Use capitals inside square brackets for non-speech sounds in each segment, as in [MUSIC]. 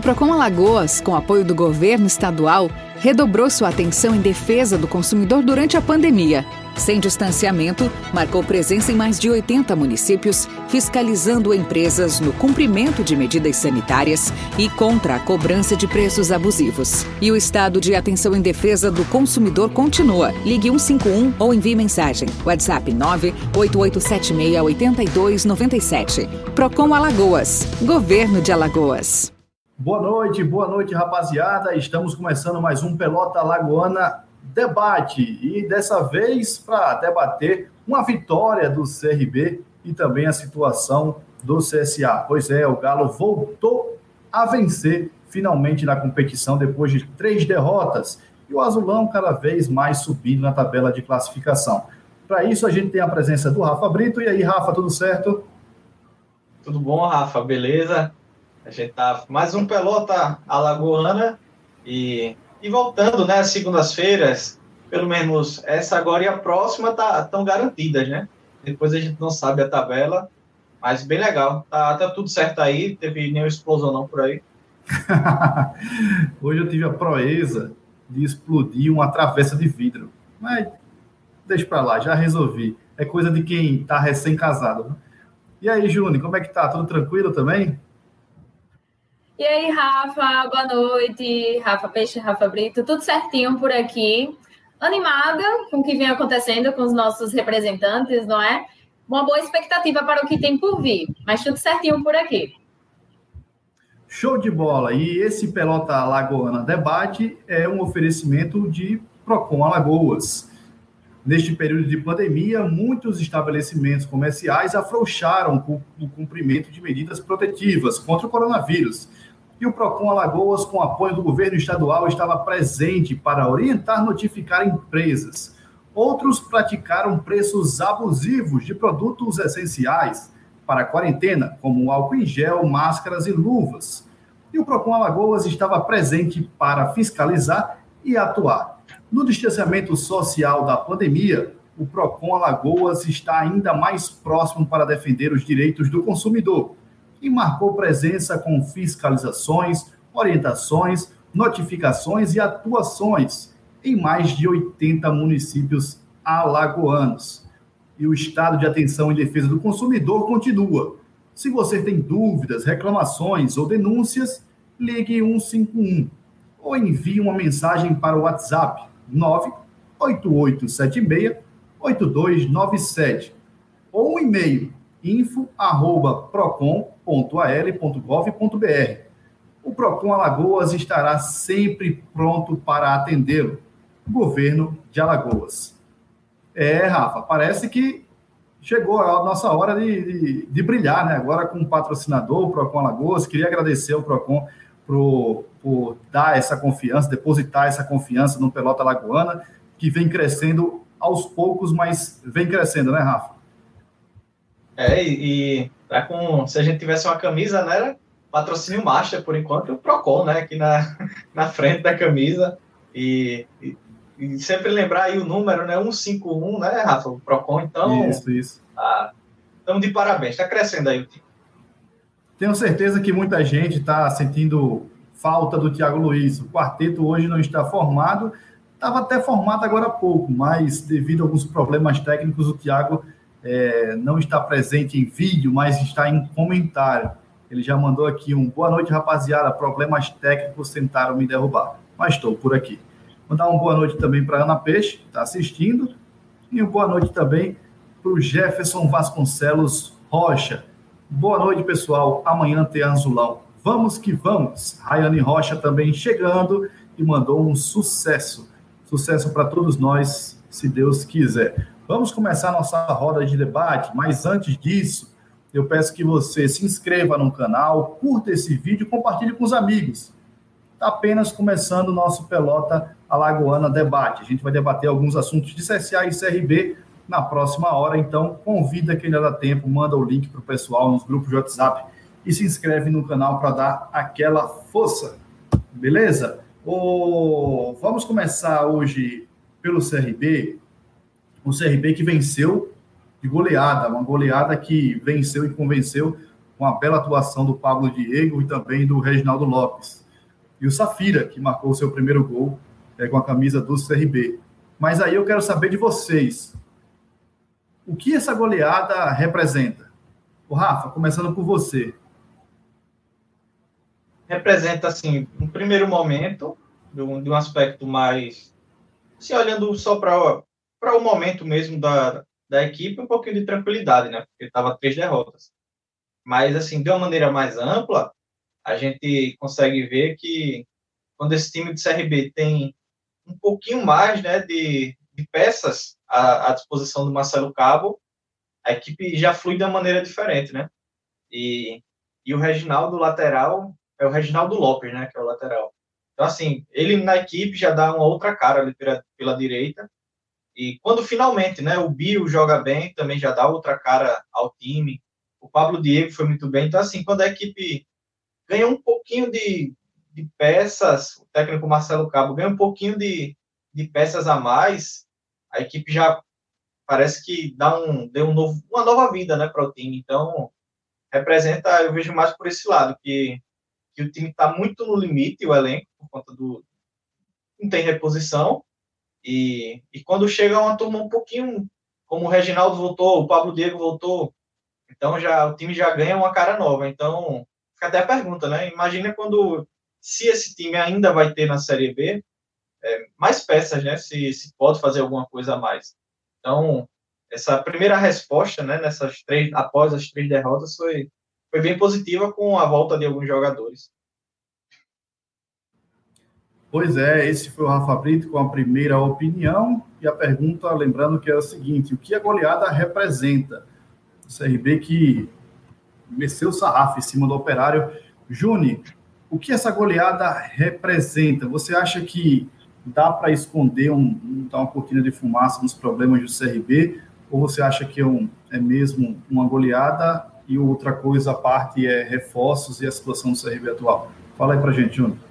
O Procon Alagoas, com apoio do governo estadual, redobrou sua atenção em defesa do consumidor durante a pandemia. Sem distanciamento, marcou presença em mais de 80 municípios, fiscalizando empresas no cumprimento de medidas sanitárias e contra a cobrança de preços abusivos. E o estado de atenção em defesa do consumidor continua. Ligue 151 ou envie mensagem. WhatsApp 988768297. Procon Alagoas. Governo de Alagoas. Boa noite, boa noite, rapaziada. Estamos começando mais um Pelota Lagoana Debate e dessa vez para debater uma vitória do CRB e também a situação do CSA. Pois é, o Galo voltou a vencer finalmente na competição depois de três derrotas e o Azulão cada vez mais subindo na tabela de classificação. Para isso, a gente tem a presença do Rafa Brito. E aí, Rafa, tudo certo? Tudo bom, Rafa? Beleza? A gente tá mais um pelota alagoana e, e voltando, né? Segundas-feiras, pelo menos essa agora e a próxima tá tão garantidas, né? Depois a gente não sabe a tabela, mas bem legal. Tá, tá tudo certo aí, teve nenhuma explosão não por aí. [LAUGHS] Hoje eu tive a proeza de explodir uma travessa de vidro, mas deixa para lá, já resolvi. É coisa de quem tá recém-casado. E aí, Júnior, como é que tá? Tudo tranquilo também? E aí, Rafa, boa noite. Rafa Peixe, Rafa Brito, tudo certinho por aqui. Animada com o que vem acontecendo com os nossos representantes, não é? Uma boa expectativa para o que tem por vir, mas tudo certinho por aqui. Show de bola! E esse Pelota Alagoana Debate é um oferecimento de Procon Alagoas. Neste período de pandemia, muitos estabelecimentos comerciais afrouxaram o cumprimento de medidas protetivas contra o coronavírus e o PROCON Alagoas, com apoio do governo estadual, estava presente para orientar notificar empresas. Outros praticaram preços abusivos de produtos essenciais para a quarentena, como álcool em gel, máscaras e luvas. E o PROCON Alagoas estava presente para fiscalizar e atuar. No distanciamento social da pandemia, o PROCON Alagoas está ainda mais próximo para defender os direitos do consumidor e marcou presença com fiscalizações, orientações, notificações e atuações em mais de 80 municípios alagoanos. E o estado de atenção em defesa do consumidor continua. Se você tem dúvidas, reclamações ou denúncias, ligue 151 ou envie uma mensagem para o WhatsApp 98876 8297 ou um e-mail info@procon.al.gov.br. O Procon Alagoas estará sempre pronto para atendê-lo. Governo de Alagoas. É, Rafa, parece que chegou a nossa hora de, de, de brilhar, né? Agora com o patrocinador, o Procon Alagoas. Queria agradecer ao Procon por, por dar essa confiança, depositar essa confiança no Pelota Alagoana, que vem crescendo aos poucos, mas vem crescendo, né, Rafa? É, e, e tá com, se a gente tivesse uma camisa, né, era patrocínio Master, por enquanto, o Procon, né, aqui na, [LAUGHS] na frente da camisa. E, e, e, sempre lembrar aí o número, né, 151, né, Rafa, o Procon, então... Isso, isso. Tá, estamos de parabéns, está crescendo aí o time. Tenho certeza que muita gente está sentindo falta do Thiago Luiz. O quarteto hoje não está formado, estava até formado agora há pouco, mas devido a alguns problemas técnicos, o Thiago é, não está presente em vídeo, mas está em comentário. Ele já mandou aqui um boa noite, rapaziada. Problemas técnicos tentaram me derrubar, mas estou por aqui. Mandar uma boa noite também para Ana Peixe, que está assistindo, e uma boa noite também para o Jefferson Vasconcelos Rocha. Boa noite, pessoal. Amanhã tem Azulão. Vamos que vamos. Rayane Rocha também chegando e mandou um sucesso. Sucesso para todos nós, se Deus quiser. Vamos começar nossa roda de debate, mas antes disso, eu peço que você se inscreva no canal, curta esse vídeo e compartilhe com os amigos. Está apenas começando o nosso Pelota Alagoana Debate. A gente vai debater alguns assuntos de CSA e CRB na próxima hora, então convida quem ainda dá tempo, manda o link para o pessoal nos grupos de WhatsApp e se inscreve no canal para dar aquela força. Beleza? O... Vamos começar hoje pelo CRB, o CRB que venceu de goleada, uma goleada que venceu e convenceu com a bela atuação do Pablo Diego e também do Reginaldo Lopes. E o Safira, que marcou o seu primeiro gol é, com a camisa do CRB. Mas aí eu quero saber de vocês. O que essa goleada representa? O Rafa, começando por você. Representa, assim, um primeiro momento, de um, de um aspecto mais. Se olhando só para o momento mesmo da, da equipe, um pouquinho de tranquilidade, né? Porque estava três derrotas. Mas, assim, de uma maneira mais ampla, a gente consegue ver que quando esse time de CRB tem um pouquinho mais né, de, de peças à, à, disposição do Marcelo Cabo, a equipe já flui de uma maneira diferente, né? E, e o Reginaldo lateral é o Reginaldo Lopes, né? Que é o lateral. Então, assim, ele na equipe já dá uma outra cara ali pela, pela direita. E quando finalmente, né, o Bio joga bem, também já dá outra cara ao time. O Pablo Diego foi muito bem. Então, assim, quando a equipe ganha um pouquinho de, de peças, o técnico Marcelo Cabo ganha um pouquinho de, de peças a mais, a equipe já parece que dá um, deu um novo, uma nova vida né, para o time. Então, representa, eu vejo mais por esse lado, que, que o time está muito no limite, o elenco, por conta do. não tem reposição. E, e quando chega uma turma um pouquinho, como o Reginaldo voltou, o Pablo Diego voltou, então já o time já ganha uma cara nova. Então, fica até a pergunta, né? Imagina quando se esse time ainda vai ter na Série B é, mais peças, né? Se, se pode fazer alguma coisa a mais. Então, essa primeira resposta, né? Nessas três, após as três derrotas, foi, foi bem positiva com a volta de alguns jogadores. Pois é, esse foi o Rafa Brito com a primeira opinião. E a pergunta, lembrando que é a seguinte: o que a goleada representa? O CRB que desceu o sarrafo em cima do operário. Juni, o que essa goleada representa? Você acha que dá para esconder um, dar uma cortina de fumaça nos problemas do CRB? Ou você acha que é, um, é mesmo uma goleada e outra coisa à parte é reforços e a situação do CRB atual? Fala aí para gente, Júnior.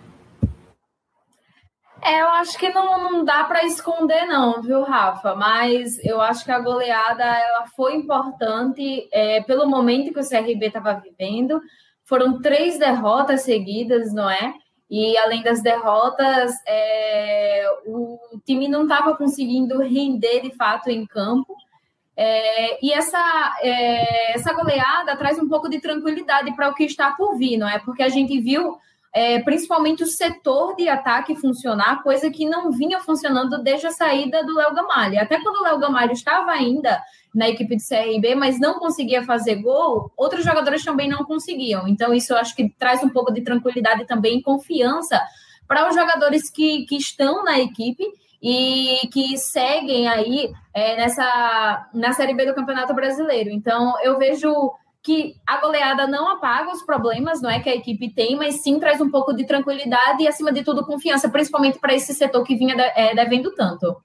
É, eu acho que não, não dá para esconder, não, viu, Rafa? Mas eu acho que a goleada ela foi importante é, pelo momento que o CRB estava vivendo, foram três derrotas seguidas, não é? E além das derrotas, é, o time não estava conseguindo render de fato em campo. É, e essa, é, essa goleada traz um pouco de tranquilidade para o que está por vir, não é? Porque a gente viu é, principalmente o setor de ataque funcionar, coisa que não vinha funcionando desde a saída do Léo Gamalho. Até quando o Léo Gamalho estava ainda na equipe de CRB, mas não conseguia fazer gol, outros jogadores também não conseguiam. Então, isso eu acho que traz um pouco de tranquilidade também e confiança para os jogadores que, que estão na equipe e que seguem aí é, nessa na Série B do Campeonato Brasileiro. Então, eu vejo que a goleada não apaga os problemas, não é que a equipe tem, mas sim traz um pouco de tranquilidade e, acima de tudo, confiança, principalmente para esse setor que vinha é, devendo tanto.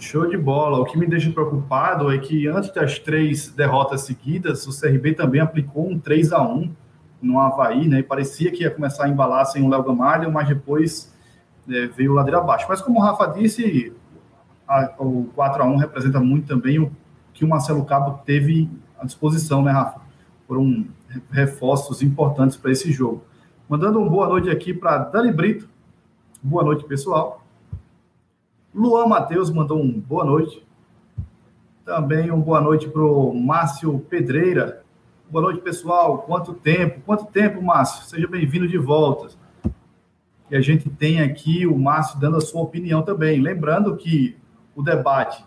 Show de bola. O que me deixa preocupado é que antes das três derrotas seguidas, o CRB também aplicou um 3 a 1 no Havaí, né? E parecia que ia começar a embalar sem o Léo Gamalho, mas depois é, veio o ladeira abaixo. Mas como o Rafa disse, a, o 4 a 1 representa muito também o que o Marcelo Cabo teve à disposição, né, Rafa? Foram reforços importantes para esse jogo. Mandando uma boa noite aqui para Dani Brito. Boa noite, pessoal. Luan Matheus mandou um boa noite. Também um boa noite para o Márcio Pedreira. Boa noite, pessoal. Quanto tempo? Quanto tempo, Márcio? Seja bem-vindo de volta. E a gente tem aqui o Márcio dando a sua opinião também. Lembrando que o debate,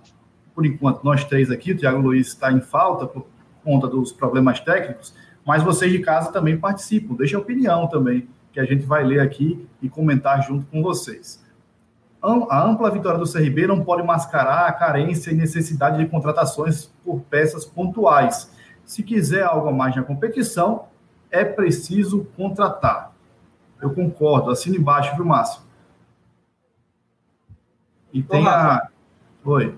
por enquanto, nós três aqui, o Tiago Luiz está em falta por conta dos problemas técnicos, mas vocês de casa também participam. Deixa a opinião também, que a gente vai ler aqui e comentar junto com vocês a ampla vitória do CRB não pode mascarar a carência e necessidade de contratações por peças pontuais. Se quiser algo a mais na competição, é preciso contratar. Eu concordo, assina embaixo, viu, Márcio? E tem a. Oi.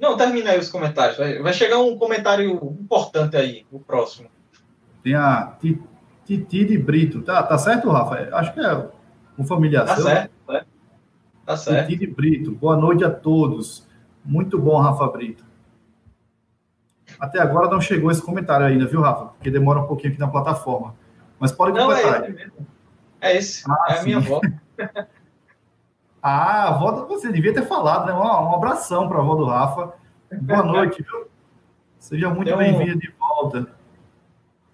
Não, termina aí os comentários. Vai chegar um comentário importante aí, o próximo. Tem a Titi de Brito. Tá, tá certo, Rafa? Acho que é um familiar tá seu. Certo, tá certo. Tá certo. Brito, boa noite a todos. Muito bom, Rafa Brito. Até agora não chegou esse comentário ainda, viu, Rafa? Porque demora um pouquinho aqui na plataforma. Mas pode não, completar. É, mesmo. é esse, ah, é a minha avó. [LAUGHS] ah, a avó, você devia ter falado, né? Um, um abração para a avó do Rafa. Boa [LAUGHS] noite, viu? Seja muito um, bem-vinda de volta.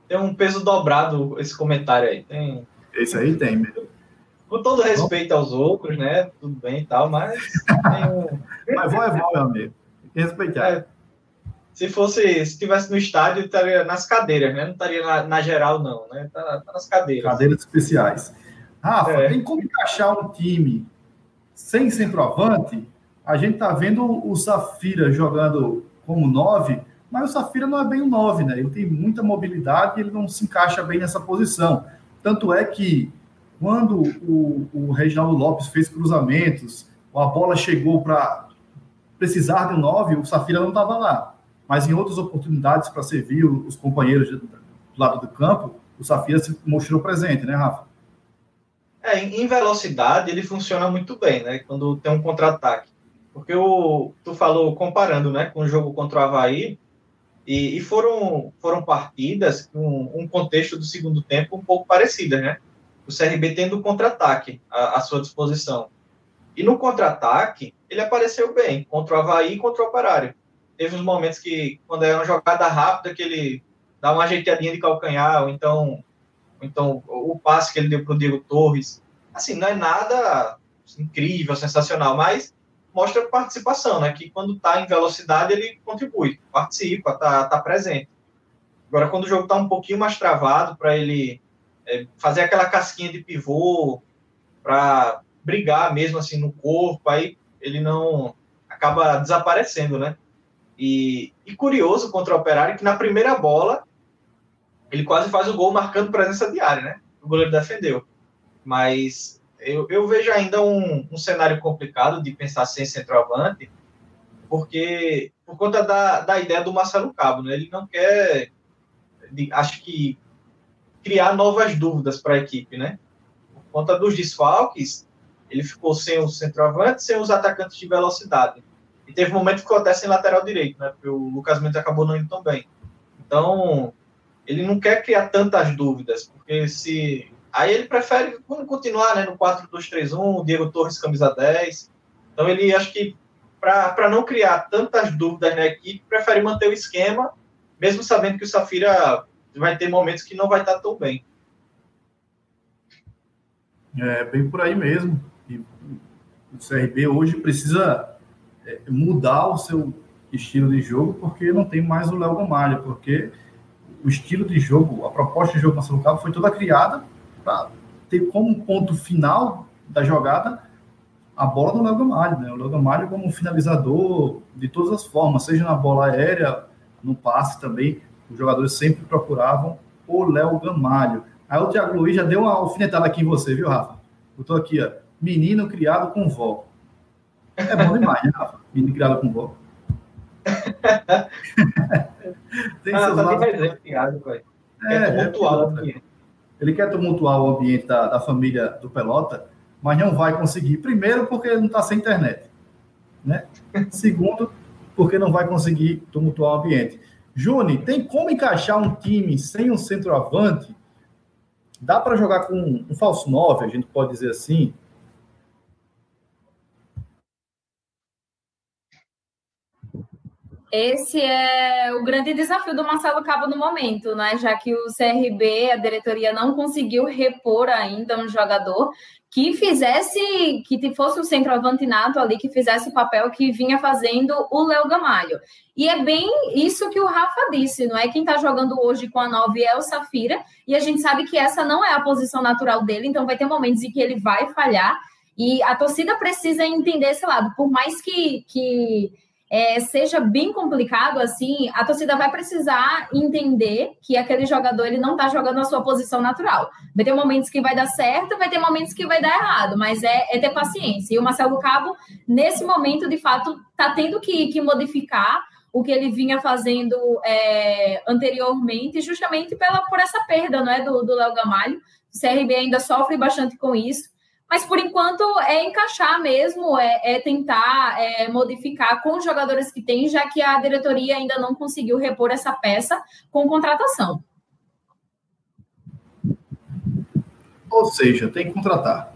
Tem um peso dobrado esse comentário aí. Tem... Esse aí tem mesmo. Com todo respeito aos outros, né? Tudo bem e tal, mas. Um... [LAUGHS] mas vó é vó, meu amigo. Tem que respeitar. É, se fosse, se estivesse no estádio, estaria nas cadeiras, né? Não estaria na, na geral, não, né? Tá, tá, nas cadeiras. Cadeiras especiais. Rafa, é. tem como encaixar um time sem centroavante? A gente tá vendo o Safira jogando como nove, mas o Safira não é bem um nove, né? Ele tem muita mobilidade e ele não se encaixa bem nessa posição. Tanto é que quando o, o Reginaldo Lopes fez cruzamentos, a bola chegou para precisar de nove, o Safira não estava lá mas em outras oportunidades para servir os companheiros do lado do campo, o Safira se mostrou presente, né, Rafa? É, em velocidade ele funciona muito bem, né? Quando tem um contra-ataque. Porque o, tu falou comparando, né, com o jogo contra o Havaí, e, e foram, foram partidas com um contexto do segundo tempo um pouco parecidas, né? O CRB tendo contra-ataque à, à sua disposição. E no contra-ataque, ele apareceu bem contra o Havaí e contra o Operário teve uns momentos que, quando é uma jogada rápida, que ele dá uma ajeitadinha de calcanhar, ou então, então o passe que ele deu para o Diego Torres. Assim, não é nada incrível, sensacional, mas mostra participação, né? Que quando está em velocidade, ele contribui, participa, está tá presente. Agora, quando o jogo está um pouquinho mais travado, para ele é, fazer aquela casquinha de pivô, para brigar mesmo assim no corpo, aí ele não acaba desaparecendo, né? E, e curioso contra o Operário que na primeira bola ele quase faz o gol marcando presença diária, né? O goleiro defendeu. Mas eu, eu vejo ainda um, um cenário complicado de pensar sem centroavante, porque por conta da, da ideia do Marcelo Cabo, né? Ele não quer, acho que, criar novas dúvidas para a equipe, né? Por conta dos desfalques, ele ficou sem os centroavantes, sem os atacantes de velocidade. E teve um momento que ficou até sem lateral direito, né? Porque o Lucas Mendes acabou não indo tão bem. Então, ele não quer criar tantas dúvidas, porque se. Aí ele prefere continuar né, no 4-2-3-1, o Diego Torres camisa 10. Então ele acho que para não criar tantas dúvidas na equipe, prefere manter o esquema, mesmo sabendo que o Safira vai ter momentos que não vai estar tão bem. É bem por aí mesmo. E o CRB hoje precisa é, mudar o seu estilo de jogo, porque não tem mais o Léo Gamalho, porque o estilo de jogo, a proposta de jogo Marcelo Cabo foi toda criada para ter como ponto final da jogada a bola do Léo Gamalho, né? O Léo Gamalho como finalizador de todas as formas, seja na bola aérea, no passe também, os jogadores sempre procuravam o Léo Gamalho. Aí o Thiago Luiz já deu uma alfinetada aqui em você, viu, Rafa? Eu tô aqui, ó, menino criado com vó. É bom demais, né, Rafa? Menino criado com vó. [LAUGHS] Tem ah, tá. Exemplo, pai. É, é tumultuar é, Ele quer tumultuar o ambiente da, da, família do Pelota, mas não vai conseguir. Primeiro, porque ele não está sem internet. Né? [LAUGHS] Segundo, porque não vai conseguir tumultuar o ambiente. Juni, tem como encaixar um time sem um centroavante? Dá para jogar com um falso 9, a gente pode dizer assim, Esse é o grande desafio do Marcelo Cabo no momento, né? Já que o CRB, a diretoria, não conseguiu repor ainda um jogador que fizesse, que fosse o centroavante nato ali, que fizesse o papel que vinha fazendo o Léo Gamalho. E é bem isso que o Rafa disse, não é? Quem está jogando hoje com a 9 é o Safira, e a gente sabe que essa não é a posição natural dele, então vai ter momentos em que ele vai falhar, e a torcida precisa entender esse lado. Por mais que, que é, seja bem complicado assim, a torcida vai precisar entender que aquele jogador ele não está jogando a sua posição natural. Vai ter momentos que vai dar certo, vai ter momentos que vai dar errado, mas é, é ter paciência. E o Marcelo Cabo, nesse momento, de fato, está tendo que, que modificar o que ele vinha fazendo é, anteriormente, justamente pela, por essa perda não é, do Léo Gamalho. O CRB ainda sofre bastante com isso Mas por enquanto é encaixar mesmo, é, é tentar é, modificar com os jogadores que tem, já que a diretoria ainda não conseguiu repor essa peça com contratação. Ou seja, tem que contratar.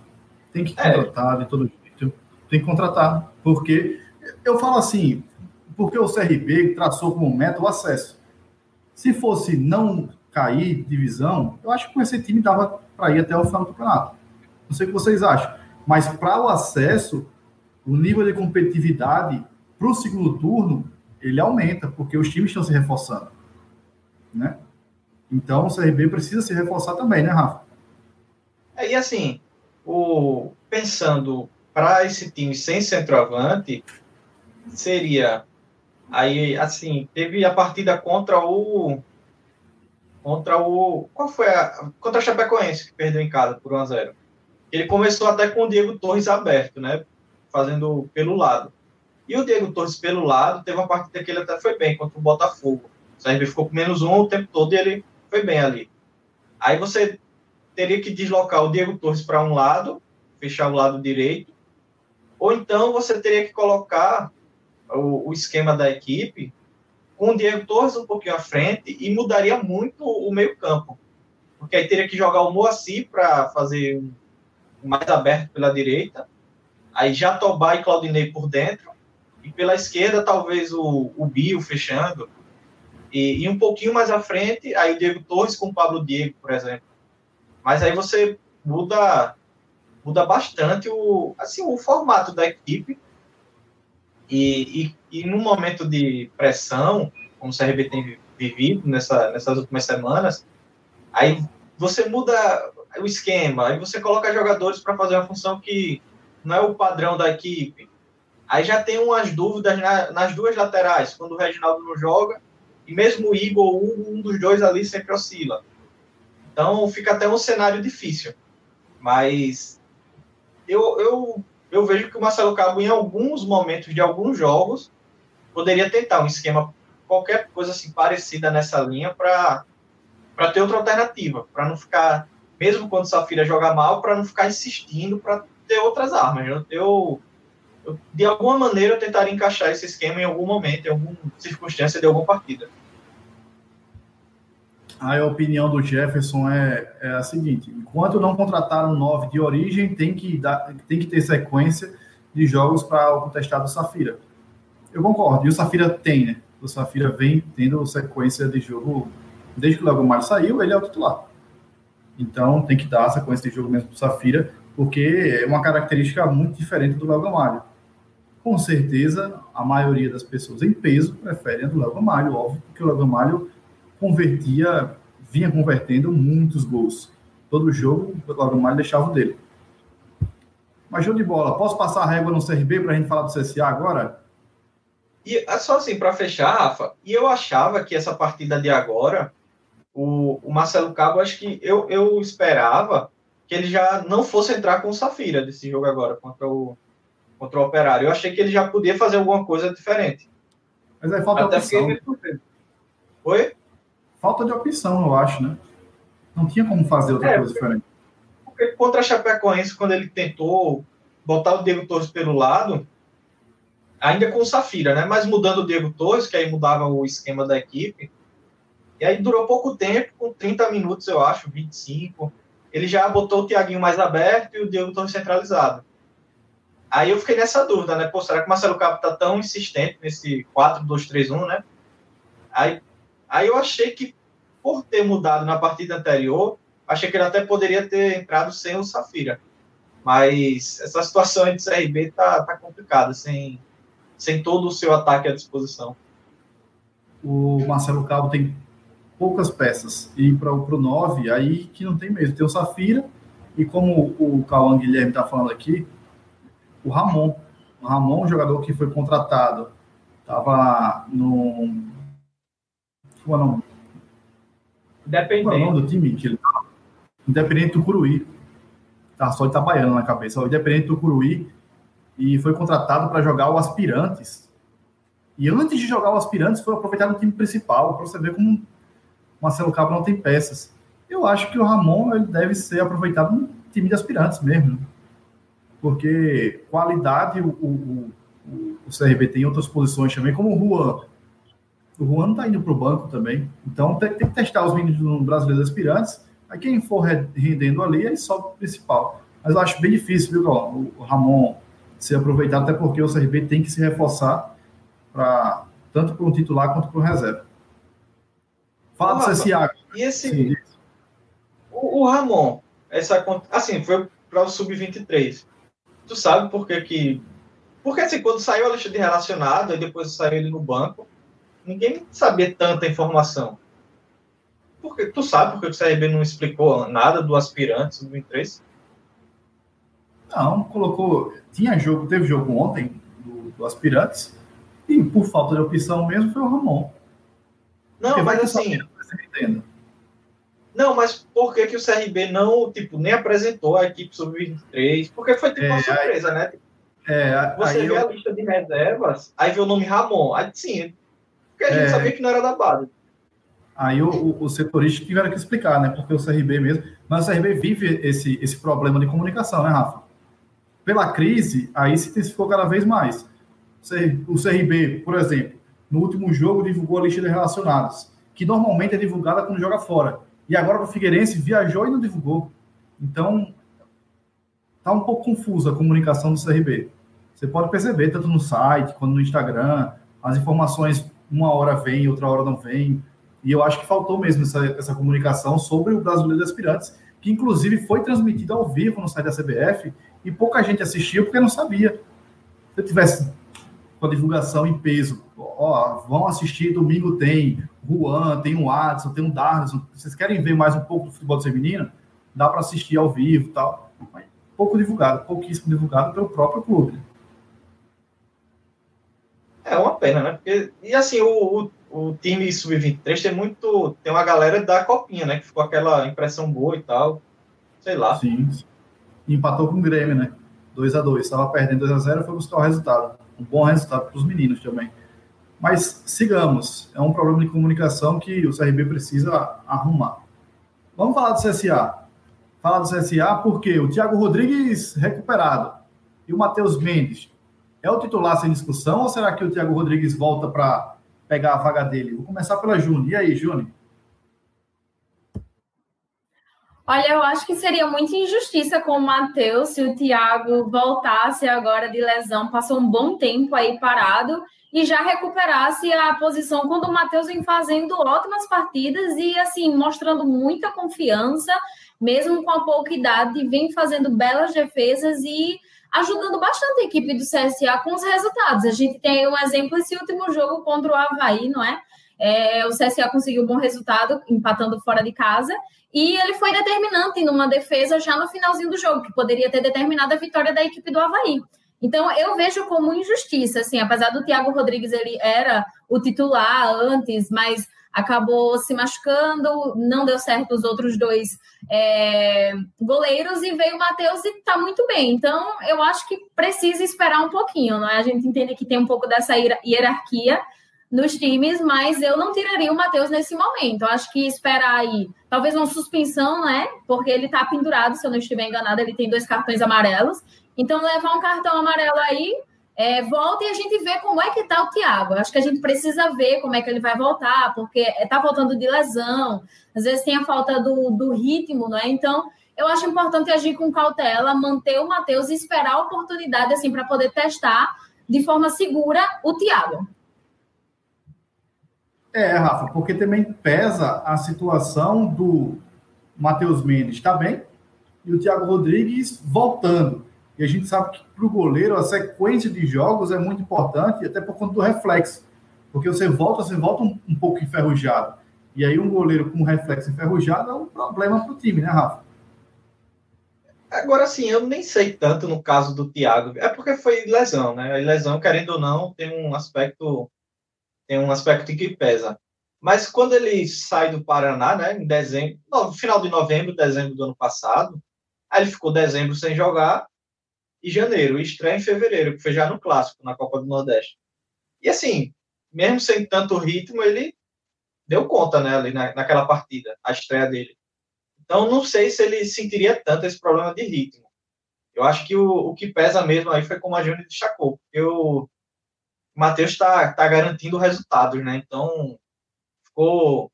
Tem que é. contratar é. de todo jeito. Tem que contratar. Porque eu falo assim, porque o CRB traçou como meta o acesso. Se fosse não cair divisão, eu acho que com esse time dava para ir até o final do campeonato. Não sei o que vocês acham. Mas para o acesso, o nível de competitividade para o segundo turno, ele aumenta, porque os times estão se reforçando. Né? Então o CRB precisa se reforçar também, né, Rafa? É, e assim, o, pensando para esse time sem centroavante, seria aí assim, teve a partida contra o contra o qual foi a contra a Chapecoense que perdeu em casa por 1 a 0. Ele começou até com o Diego Torres aberto, né, fazendo pelo lado. E o Diego Torres pelo lado teve uma partida que ele até foi bem contra o Botafogo. O ficou com menos um o tempo todo e ele foi bem ali. Aí você teria que deslocar o Diego Torres para um lado, fechar o lado direito, ou então você teria que colocar o, o esquema da equipe com o Diego Torres um pouquinho à frente e mudaria muito o meio-campo. Porque aí teria que jogar o Moacir para fazer um, mais aberto pela direita, aí Jatobá e Claudinei por dentro, e pela esquerda talvez o, o Bio fechando, e, e um pouquinho mais à frente, aí o Diego Torres com o Pablo Diego, por exemplo. Mas aí você muda muda bastante o assim o formato da equipe. E, e, e no momento de pressão como o CRB tem vivido nessa, nessas últimas semanas aí você muda o esquema. Aí você coloca jogadores para fazer uma função que não é o padrão da equipe. Aí já tem umas dúvidas na, nas duas laterais quando o Reginaldo não joga e mesmo o Igor um dos dois ali sempre oscila. Então fica até um cenário difícil. Mas eu, eu, eu vejo que o Marcelo Cabo, em alguns momentos de alguns jogos, poderia tentar um esquema, qualquer coisa assim parecida nessa linha, para ter outra alternativa, para não ficar, mesmo quando Safira joga mal, para não ficar insistindo para ter outras armas. Eu, eu, de alguma maneira, eu tentaria encaixar esse esquema em algum momento, em alguma circunstância de alguma partida a opinião do Jefferson é, é a seguinte: enquanto não contrataram nove de origem, tem que, dar, tem que ter sequência de jogos para o contestado Safira. Eu concordo, e o Safira tem, né? O Safira vem tendo sequência de jogo desde que o Lagomar saiu, ele é o titular. Então tem que dar a sequência de jogo mesmo para o Safira, porque é uma característica muito diferente do Léo Gamalho. Com certeza, a maioria das pessoas em peso preferem a do Léo Gamalho, óbvio, porque o Léo Gamalho convertia, vinha convertendo muitos gols. Todo jogo, o Claudio Mário deixava o dele. Mas show de bola. Posso passar a régua no CRB para a gente falar do CSA agora? E é só assim, para fechar, Rafa, e eu achava que essa partida de agora, o, o Marcelo Cabo, acho que eu, eu esperava que ele já não fosse entrar com o Safira desse jogo agora contra o, contra o Operário. Eu achei que ele já podia fazer alguma coisa diferente. Mas aí falta Até opção. Porque... Oi? falta de opção, eu acho, né? Não tinha como fazer outra é, coisa diferente. Porque contra a Chapecoense, quando ele tentou botar o Diego Torres pelo lado, ainda com o Safira, né? Mas mudando o Diego Torres, que aí mudava o esquema da equipe. E aí durou pouco tempo, com 30 minutos, eu acho, 25. Ele já botou o Tiaguinho mais aberto e o Diego Torres centralizado. Aí eu fiquei nessa dúvida, né? Pô, será que o Marcelo Cabo tá tão insistente nesse 4-2-3-1, né? Aí Aí eu achei que, por ter mudado na partida anterior, achei que ele até poderia ter entrado sem o Safira. Mas essa situação aí de CRB tá, tá complicada, sem, sem todo o seu ataque à disposição. O Marcelo Cabo tem poucas peças. E para o 9, aí que não tem mesmo. Tem o Safira, e como o Cauã Guilherme está falando aqui, o Ramon. O Ramon, um jogador que foi contratado, estava no como é o nome? Independente. Qual é o nome do time que ele tá? Independente do Curuí. Tá só Itabaiana na cabeça. O Independente do Curuí. E foi contratado para jogar o Aspirantes. E antes de jogar o Aspirantes, foi aproveitado no time principal, para você ver como Marcelo Cabo não tem peças. Eu acho que o Ramon ele deve ser aproveitado no time de aspirantes mesmo. porque qualidade o, o, o, CRB tem outras posições também, como o Juan. O Juan não está indo para o banco também. Então tem, tem, que testar os meninos no brasileiro aspirantes. Aí quem for rendendo ali, ele sobe o principal. Mas eu acho bem difícil, viu, o Ramon ser aproveitado, até porque o CRB tem que se reforçar para tanto para um titular quanto para o reserva. Fala do CSA. E esse. Sim, o, o, Ramon, essa assim, foi para o Sub-23. Tu sabe por que que. Porque assim, quando saiu a lista de relacionado, e depois saiu ele no banco, ninguém sabia tanta informação. Porque, tu sabe porque o CRB não explicou nada do aspirante Sub-23? Não, colocou. Tinha jogo, teve jogo ontem do, do Aspirantes, e por falta de opção mesmo foi o Ramon. Não, Porque mas assim. Não, mas por que, que o CRB não, tipo, nem apresentou a equipe sub-23? Porque foi tipo é, uma surpresa, aí, né? É, Você vê eu... a lista de reservas, aí vê o nome Ramon. Aí sim, porque a gente é, sabia que não era da base. Aí o, o, o setorista tiveram que explicar, né? Porque o CRB mesmo. Mas o CRB vive esse, esse problema de comunicação, né, Rafa? Pela crise, aí se intensificou cada vez mais. O CRB, por exemplo, no último jogo divulgou a lista de relacionados, que normalmente é divulgada quando joga fora. E agora o Figueirense viajou e não divulgou. Então, tá um pouco confusa a comunicação do CRB. Você pode perceber, tanto no site quanto no Instagram, as informações uma hora vem, outra hora não vem. E eu acho que faltou mesmo essa, essa comunicação sobre o Brasileiro de Aspirantes, que inclusive foi transmitido ao vivo no site da CBF e pouca gente assistiu porque não sabia. Se eu tivesse com a divulgação em peso, ó, vão assistir, domingo tem Juan, tem o Adson, tem o Darlison, vocês querem ver mais um pouco do futebol feminino? Dá para assistir ao vivo tal. Mas pouco divulgado, pouquíssimo divulgado pelo próprio clube. É uma pena, né? Porque, e assim, o, o, o time sub-23 tem muito. Tem uma galera da copinha, né? Que ficou aquela impressão boa e tal. Sei lá. Sim. Empatou com o Grêmio, né? 2 a 2 Estava perdendo 2 a 0 foi buscar o resultado um bom resultado para os meninos também. Mas sigamos, é um problema de comunicação que o CRB precisa arrumar. Vamos falar do CSA. Falar do CSA porque o Thiago Rodrigues recuperado e o Matheus Mendes é o titular sem discussão ou será que o Thiago Rodrigues volta para pegar a vaga dele? Vou começar pela Júnior. E aí, Júnior? Olha, eu acho que seria muita injustiça com o Matheus se o Thiago voltasse agora de lesão, passou um bom tempo aí parado e já recuperasse a posição quando o Matheus vem fazendo ótimas partidas e assim mostrando muita confiança, mesmo com a pouca idade, vem fazendo belas defesas e ajudando bastante a equipe do CSA com os resultados. A gente tem um exemplo esse último jogo contra o Havaí, não é? é o CSA conseguiu um bom resultado, empatando fora de casa, e ele foi determinante numa defesa já no finalzinho do jogo, que poderia ter determinado a vitória da equipe do Havaí. Então, eu vejo como injustiça, assim, apesar do Thiago Rodrigues, ele era o titular antes, mas acabou se machucando, não deu certo os outros dois é, goleiros e veio o Matheus e tá muito bem. Então, eu acho que precisa esperar um pouquinho, não é? A gente entende que tem um pouco dessa hierarquia, nos times, mas eu não tiraria o Matheus nesse momento. Eu acho que esperar aí, talvez uma suspensão, né? Porque ele tá pendurado, se eu não estiver enganado, ele tem dois cartões amarelos. Então, levar um cartão amarelo aí, é, volta e a gente vê como é que tá o Thiago. Acho que a gente precisa ver como é que ele vai voltar, porque tá voltando de lesão, às vezes tem a falta do, do ritmo, né? Então, eu acho importante agir com cautela, manter o Matheus e esperar a oportunidade, assim, para poder testar de forma segura o Thiago. É, Rafa, porque também pesa a situação do Matheus Mendes, está bem? E o Thiago Rodrigues voltando. E a gente sabe que para o goleiro a sequência de jogos é muito importante, até por conta do reflexo. Porque você volta, você volta um, um pouco enferrujado. E aí um goleiro com reflexo enferrujado é um problema para o time, né, Rafa? Agora sim, eu nem sei tanto no caso do Thiago. É porque foi lesão, né? Lesão, querendo ou não, tem um aspecto tem um aspecto que pesa. Mas quando ele sai do Paraná, né, em dezembro, no final de novembro, dezembro do ano passado, aí ele ficou dezembro sem jogar e janeiro, e estreia em fevereiro, que foi já no clássico, na Copa do Nordeste. E assim, mesmo sem tanto ritmo, ele deu conta, né, ali na, naquela partida, a estreia dele. Então, não sei se ele sentiria tanto esse problema de ritmo. Eu acho que o, o que pesa mesmo aí foi como a Júnior destacou, porque o Matheus está tá garantindo resultados, né? Então, ficou,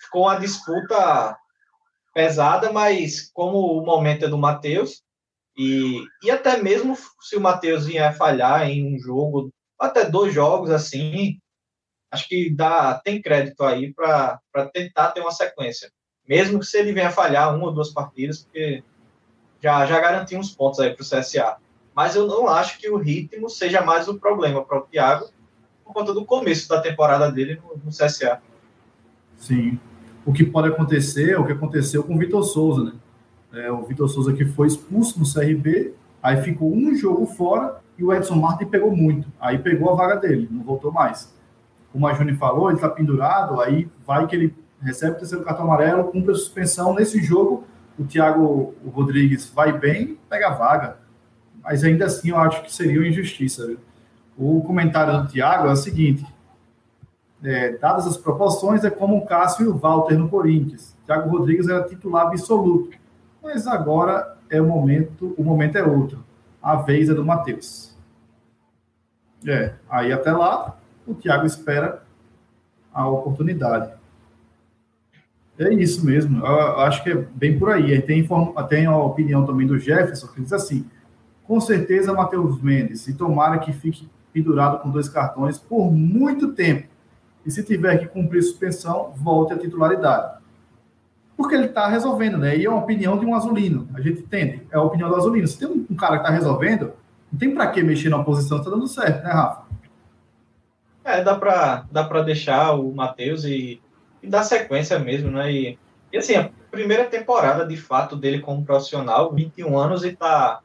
ficou uma disputa pesada, mas como o momento é do Matheus, e, e até mesmo se o Matheus vier falhar em um jogo, até dois jogos assim, acho que dá, tem crédito aí para tentar ter uma sequência. Mesmo que se ele venha falhar uma ou duas partidas, porque já, já garantiu uns pontos aí para o CSA. Mas eu não acho que o ritmo seja mais o problema para o Thiago, por conta do começo da temporada dele no, no CSA. Sim. O que pode acontecer é o que aconteceu com o Vitor Souza, né? É, o Vitor Souza que foi expulso no CRB, aí ficou um jogo fora e o Edson Martin pegou muito. Aí pegou a vaga dele, não voltou mais. Como a Juni falou, ele está pendurado, aí vai que ele recebe o terceiro cartão amarelo, cumpre a suspensão. Nesse jogo, o Thiago Rodrigues vai bem, pega a vaga. Mas ainda assim, eu acho que seria uma injustiça. O comentário do Thiago é o seguinte: é, dadas as proporções, é como o Cássio e o Walter no Corinthians. Thiago Rodrigues era titular absoluto. Mas agora é o momento, o momento é outro. A vez é do Matheus. É, aí até lá, o Thiago espera a oportunidade. É isso mesmo. Eu acho que é bem por aí. Tem, tem a opinião também do Jefferson, que diz assim: com certeza, Matheus Mendes, e tomara que fique pendurado com dois cartões por muito tempo. E se tiver que cumprir suspensão, volte à titularidade. Porque ele está resolvendo, né? E é uma opinião de um azulino. A gente entende. É a opinião do azulino. Se tem um cara que está resolvendo, não tem para que mexer na posição, está dando certo, né, Rafa? É, dá para dá deixar o Matheus e e dar sequência mesmo, né? E, e assim, a primeira temporada de fato dele como profissional, 21 anos e tá,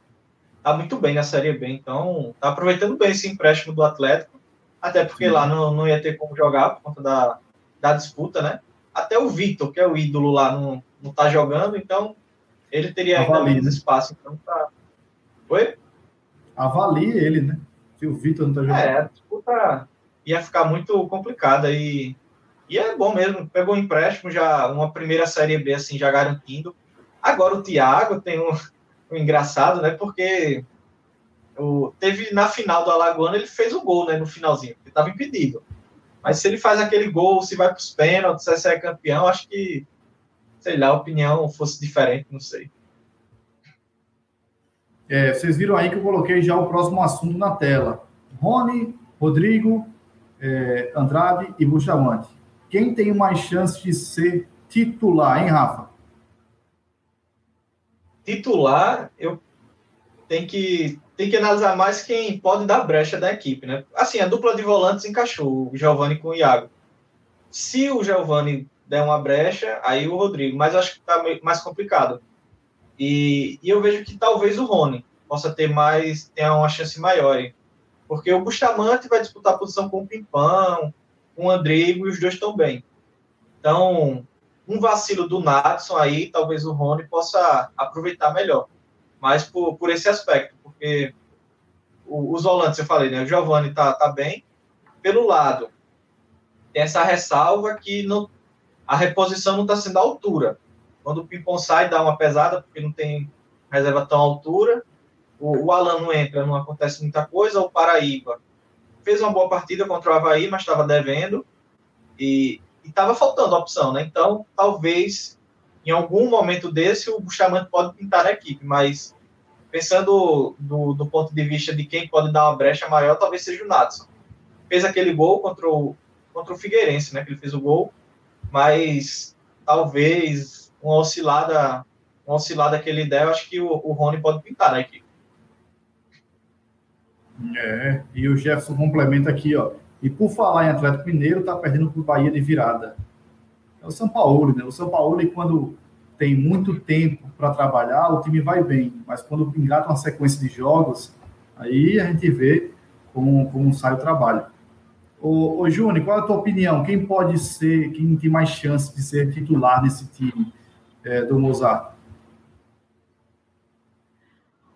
tá muito bem na Série B, então tá aproveitando bem esse empréstimo do Atlético, até porque lá não, não ia ter como jogar por conta da, da disputa, né? Até o Vitor, que é o ídolo lá, não, não tá jogando, então ele teria ainda Avalie, menos né? espaço, então tá. Oi? Avalie ele, né? Se o Vitor não tá jogando. É, a disputa ia ficar muito complicada e e é bom mesmo, pegou um empréstimo, já uma primeira Série B assim, já garantindo. Agora o Thiago tem um, um engraçado, né? Porque o, teve na final do Alagoano, ele fez o gol, né? No finalzinho, ele estava impedido. Mas se ele faz aquele gol, se vai para os pênaltis, se é campeão, acho que, sei lá, a opinião fosse diferente, não sei. É, vocês viram aí que eu coloquei já o próximo assunto na tela. Rony, Rodrigo, é, Andrade e Buchamante. Quem tem mais chance de ser titular, hein, Rafa? Titular, eu tenho que, tenho que analisar mais quem pode dar brecha da equipe, né? Assim, a dupla de volantes encaixou, o Giovani com o Iago. Se o Giovani der uma brecha, aí o Rodrigo, mas acho que tá mais complicado. E, e eu vejo que talvez o Rony possa ter mais, tenha uma chance maior. Porque o Bustamante vai disputar a posição com o Pimpão, com o Andrigo e os dois estão bem. Então, um vacilo do Natson aí, talvez o Rony possa aproveitar melhor. Mas por, por esse aspecto, porque os volantes, eu falei, né? O Giovanni tá, tá bem. Pelo lado, tem essa ressalva que não, a reposição não está sendo à altura. Quando o Pimpon sai, dá uma pesada, porque não tem reserva tão altura. O, o Alan não entra, não acontece muita coisa. O Paraíba fez uma boa partida contra o Havaí, mas estava devendo e estava faltando opção, né? Então, talvez em algum momento desse o Bustamante pode pintar a equipe, mas pensando do, do, ponto de vista de quem pode dar uma brecha maior, talvez seja o Natson. Fez aquele gol contra o, contra o Figueirense, né? Que ele fez o gol, mas talvez uma oscilada, uma oscilada que ele der, eu acho que o, o Rony pode pintar na equipe. É, e o Jefferson complementa aqui, ó. E por falar em Atlético Mineiro, tá perdendo para o Bahia de virada. É o São Paulo, né? O São Paulo, quando tem muito tempo para trabalhar, o time vai bem. Mas quando engata uma sequência de jogos, aí a gente vê como, como sai o trabalho. Ô, ô Júnior, qual é a tua opinião? Quem pode ser, quem tem mais chance de ser titular nesse time é, do Mozart?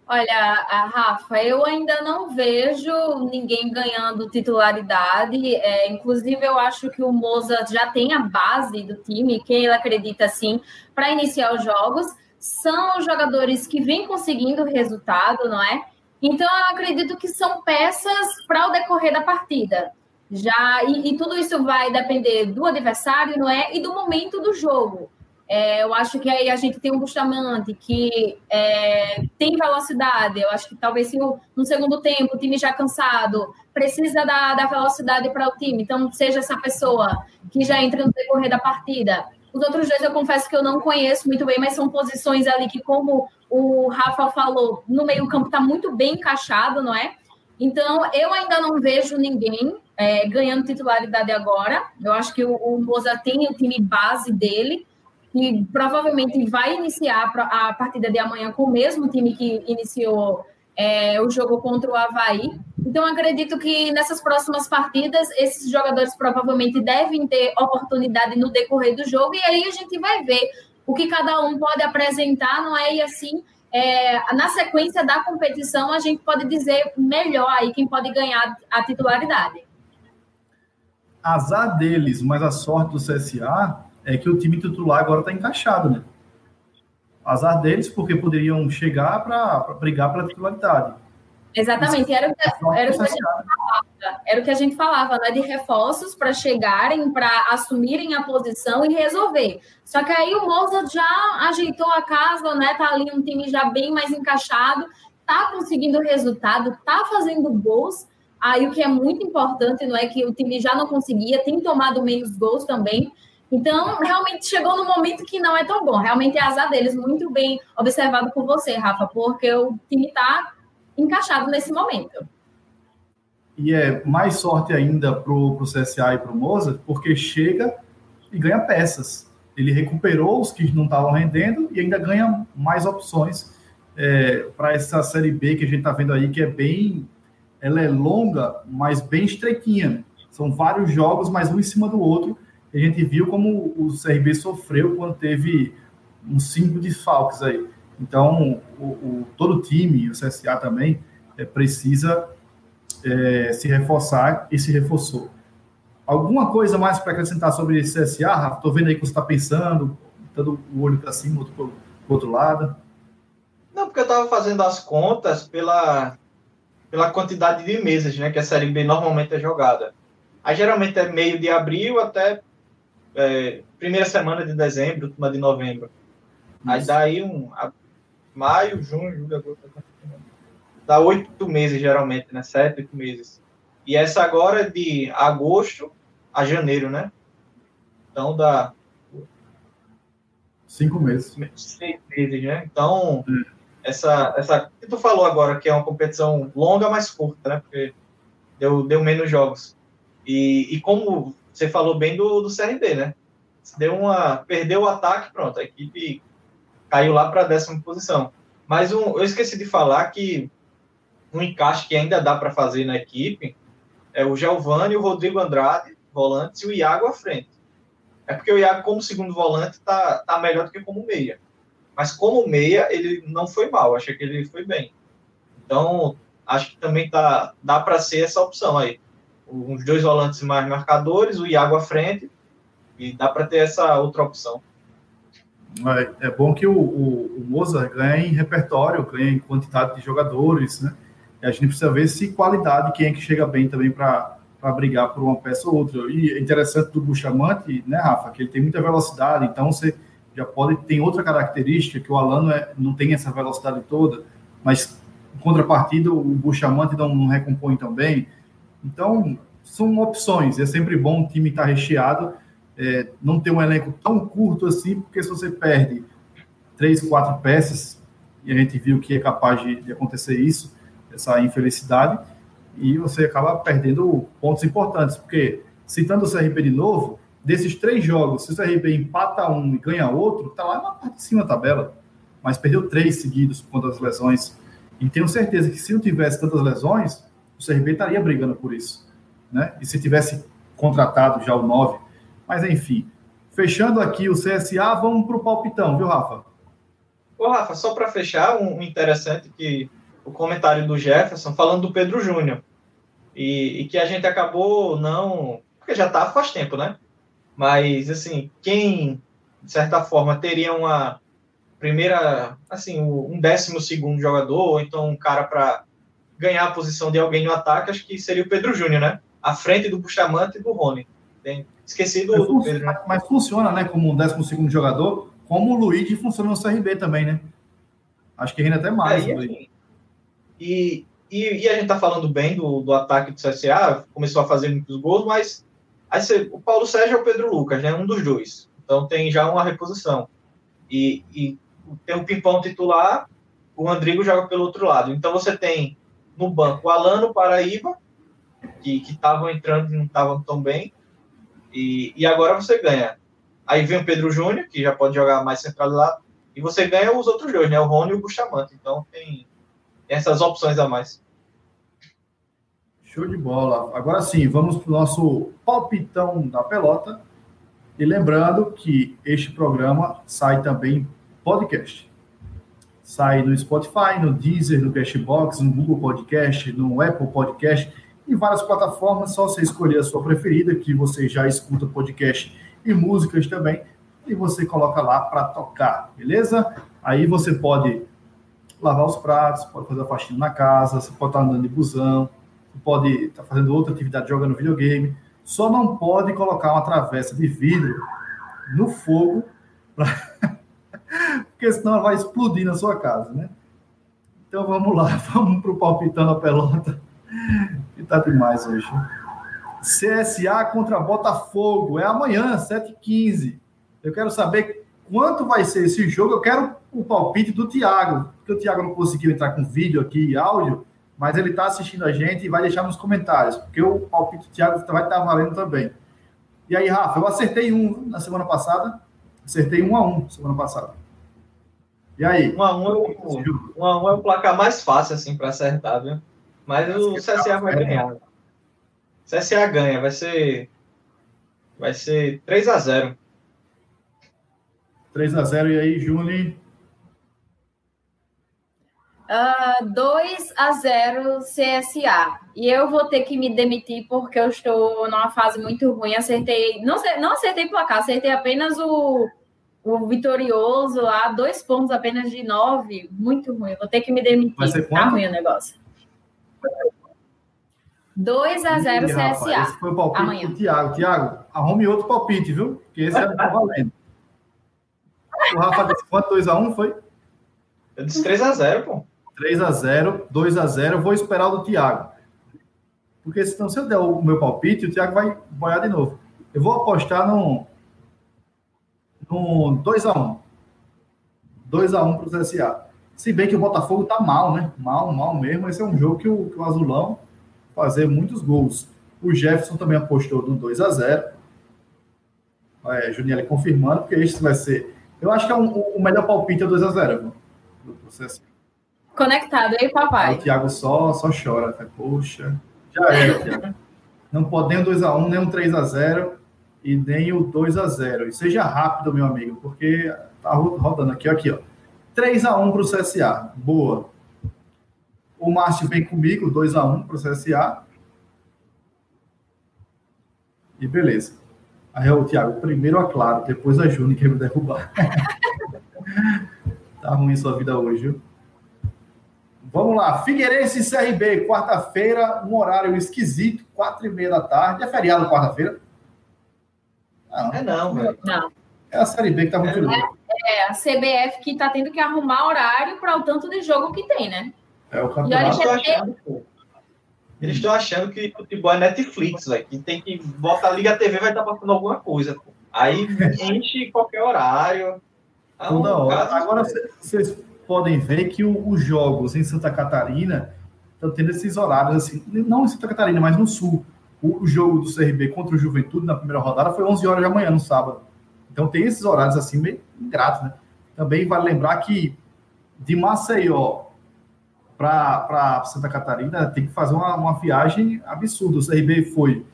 Olha, Rafa, eu ainda não vejo ninguém ganhando titularidade. É, inclusive, eu acho que o Moza já tem a base do time, quem ele acredita sim, para iniciar os jogos. são jogadores que vêm conseguindo resultado, não é? Então, eu acredito que são peças para o decorrer da partida. Já e, e, tudo isso vai depender do adversário, não é? E do momento do jogo. É, eu acho que aí a gente tem um Bustamante que é, tem velocidade. Eu acho que talvez se no segundo tempo o time já cansado precisa da, da velocidade para o time, então seja essa pessoa que já entra no decorrer da partida. Os outros dois eu confesso que eu não conheço muito bem, mas são posições ali que, como o Rafa falou, no meio-campo está muito bem encaixado, não é? Então eu ainda não vejo ninguém é, ganhando titularidade agora. Eu acho que o, o Moza tem o time base dele que provavelmente vai iniciar a partida de amanhã com o mesmo time que iniciou é, o jogo contra o Havaí. Então, acredito que nessas próximas partidas, esses jogadores provavelmente devem ter oportunidade no decorrer do jogo, e aí a gente vai ver o que cada um pode apresentar, não é? E assim, é, na sequência da competição, a gente pode dizer melhor aí quem pode ganhar a titularidade. Azar deles, mas a sorte do CSA é que o time titular agora está encaixado, né? Azar deles, porque poderiam chegar para brigar pela titularidade. Exatamente, era, era, o que a gente falava, era o que a gente falava, né? De reforços para chegarem, para assumirem a posição e resolver. Só que aí o Mozart já ajeitou a casa, né? Tá ali um time já bem mais encaixado, tá conseguindo resultado, tá fazendo gols. Aí o que é muito importante, não é que o time já não conseguia, tem tomado menos gols também. Então, realmente chegou no momento que não é tão bom. Realmente é azar deles, muito bem observado por você, Rafa, porque o time está encaixado nesse momento. E é mais sorte ainda para o CSA e para o Mozart, porque chega e ganha peças. Ele recuperou os que não estavam rendendo e ainda ganha mais opções é, para essa Série B que a gente está vendo aí, que é bem. Ela é longa, mas bem estreitinha. São vários jogos, mas um em cima do outro a gente viu como o CRB sofreu quando teve uns cinco desfalques aí. Então, o, o todo o time, o CSA também, é, precisa é, se reforçar e se reforçou. Alguma coisa mais para acrescentar sobre esse CSA, Rafa? Estou vendo aí que você está pensando, dando o olho para cima, outro para o outro lado. Não, porque eu estava fazendo as contas pela, pela quantidade de meses né, que a Série B normalmente é jogada. Aí geralmente é meio de abril até é, primeira semana de dezembro, última de novembro. Isso. Aí daí um a, maio, junho, julho, agosto, dá oito meses geralmente, né? Sete, oito meses. E essa agora é de agosto a janeiro, né? Então dá cinco meses. Seis meses, né? Então hum. essa essa que tu falou agora que é uma competição longa, mas curta, né? Porque deu deu menos jogos. E, e como você falou bem do, do CRB, né? Deu uma, perdeu o ataque, pronto, a equipe caiu lá para a décima posição. Mas um, eu esqueci de falar que um encaixe que ainda dá para fazer na equipe é o Giovanni, o Rodrigo Andrade, volantes, e o Iago à frente. É porque o Iago, como segundo volante, tá, tá melhor do que como meia. Mas como meia, ele não foi mal, achei que ele foi bem. Então, acho que também tá, dá para ser essa opção aí uns dois volantes mais marcadores, o Iago à frente, e dá para ter essa outra opção. É, é bom que o, o, o Mozart ganhe repertório, ganhe quantidade de jogadores, né? E a gente precisa ver se qualidade, quem é que chega bem também para brigar por uma peça ou outra. E é interessante do Buchamante, né, Rafa, que ele tem muita velocidade, então você já pode tem outra característica que o Alano é, não tem essa velocidade toda, mas em contrapartida o Buchamante não, não recompõe também. Então, são opções. É sempre bom o time estar tá recheado, é, não ter um elenco tão curto assim, porque se você perde três, quatro peças, e a gente viu que é capaz de, de acontecer isso, essa infelicidade, e você acaba perdendo pontos importantes, porque, citando o CRB de novo, desses três jogos, se o CRB empata um e ganha outro, tá lá na parte de cima da tabela, mas perdeu três seguidos por conta das lesões. E tenho certeza que se não tivesse tantas lesões, o CRB estaria brigando por isso. Né? E se tivesse contratado já o 9. Mas, enfim. Fechando aqui o CSA, vamos para o palpitão, viu, Rafa? Ô, Rafa, só para fechar, um interessante que o comentário do Jefferson falando do Pedro Júnior. E, e, que a gente acabou não. Porque já está faz tempo, né? Mas, assim, quem, de certa forma, teria uma, primeira, assim, um décimo segundo jogador, ou então um cara para ganhar a posição de alguém no ataque, acho que seria o Pedro Júnior, né? À frente do Bustamante e do Rony. Esqueci do, do Pedro, né? Mas funciona, né, como um décimo segundo jogador, como o Luigi funciona no CRB também, né? Acho que rende até mais. É, e, e, e, e, a gente tá falando bem do, do ataque do CSA, começou a fazer muitos gols, mas aí você, o Paulo Sérgio é o Pedro Lucas, né? Um dos dois. Então tem já uma reposição. E, e tem o Pimpão titular, o Rodrigo joga pelo outro lado. Então você tem no banco Alano Paraíba, que estavam entrando e não estavam tão bem. E, e agora você ganha. Aí vem o Pedro Júnior, que já pode jogar mais centralizado. E você ganha os outros dois, né? O Rony e o Bustamante. Então tem essas opções a mais. Show de bola. Agora sim, vamos para o nosso palpitão da pelota. E lembrando que este programa sai também podcast. Sai no Spotify, no Deezer, no Cashbox, no Google Podcast, no Apple Podcast, em várias plataformas. Só você escolher a sua preferida, que você já escuta podcast e músicas também, e você coloca lá para tocar, beleza? Aí você pode lavar os pratos, pode fazer a faxina na casa, você pode estar andando de busão, pode estar fazendo outra atividade, jogando videogame. Só não pode colocar uma travessa de vidro no fogo pra... [LAUGHS] porque senão ela vai explodir na sua casa, né? Então vamos lá, [LAUGHS] vamos para o palpitando a pelota, que tá demais hoje. CSA contra Botafogo, é amanhã, 7h15. Eu quero saber quanto vai ser esse jogo. Eu quero o palpite do Thiago, porque o Thiago não conseguiu entrar com vídeo aqui e áudio, mas ele está assistindo a gente e vai deixar nos comentários, porque o palpite do Thiago vai estar tá valendo também. E aí, Rafa, eu acertei um na semana passada, acertei um a um semana passada. E aí? 1 a 1 é o, 1 a 1 é o placar mais fácil assim para acertar, viu? Mas o CSA vai ganhar. O CSA ganha, vai ser vai ser 3 a 0. 3 a 0 e aí, Júnior? Uh, 2 a 0 CSA. E eu vou ter que me demitir porque eu estou numa fase muito ruim. Acertei, não, não acertei placar, acertei apenas o o vitorioso lá, dois pontos apenas de nove, muito ruim. Vou ter que me demitir. Tá ruim o negócio. 2 a 0 CSA. Rapaz, esse foi o palpite amanhã. do Thiago. Thiago, arrume outro palpite, viu? Porque esse é tá valendo. [LAUGHS] O Rafa disse quanto? 2 a 1 foi? Eu disse 3 a 0 pô. 3 a 0 2 a 0 Vou esperar o do Thiago. Porque senão, se eu der o meu palpite, o Thiago vai boiar de novo. Eu vou apostar no, no 2x1. 2x1 para o CSA. Se bem que o Botafogo tá mal, né? Mal, mal mesmo. Esse é um jogo que o, que o Azulão fazer muitos gols. O Jefferson também apostou no 2 a 0 é, Juniel confirmando, porque esse vai ser. Eu acho que é um, o melhor palpite é 2 a 0 do processo. Conectado aí, papai. Aí o Thiago só, só chora. Tá? Poxa, já era, Thiago. Não pode nem um 2x1, nem um 3x0 e nem o 2 a 0 E seja rápido, meu amigo, porque tá rodando aqui, aqui, ó. 3 a 1 para o CSA. Boa. O Márcio vem comigo, 2 a 1 para o CSA. E beleza. Aí o Thiago, primeiro a Claro, depois a Júnior que vai me derrubar. [LAUGHS] tá ruim sua vida hoje, viu? Vamos lá, Figueirense CRB, quarta-feira, um horário esquisito, quatro e meia da tarde. É feriado quarta-feira? Não, é não, velho. Não. É a Série B que tá muito é, é, a CBF que tá tendo que arrumar horário para o tanto de jogo que tem, né? É o campeonato. Eles estão achando que o futebol é Netflix, velho. Que tem que botar a Liga TV vai estar tá passando alguma coisa. Pô. Aí enche qualquer horário. Tá Toda hora. Agora vocês podem ver que os jogos em Santa Catarina estão tendo esses horários assim, não em Santa Catarina, mas no sul. O jogo do CRB contra o Juventude na primeira rodada foi 11 horas da manhã no sábado. Então tem esses horários assim meio ingratos, né? Também vale lembrar que de Maceió para Santa Catarina tem que fazer uma, uma viagem absurda. O CRB foi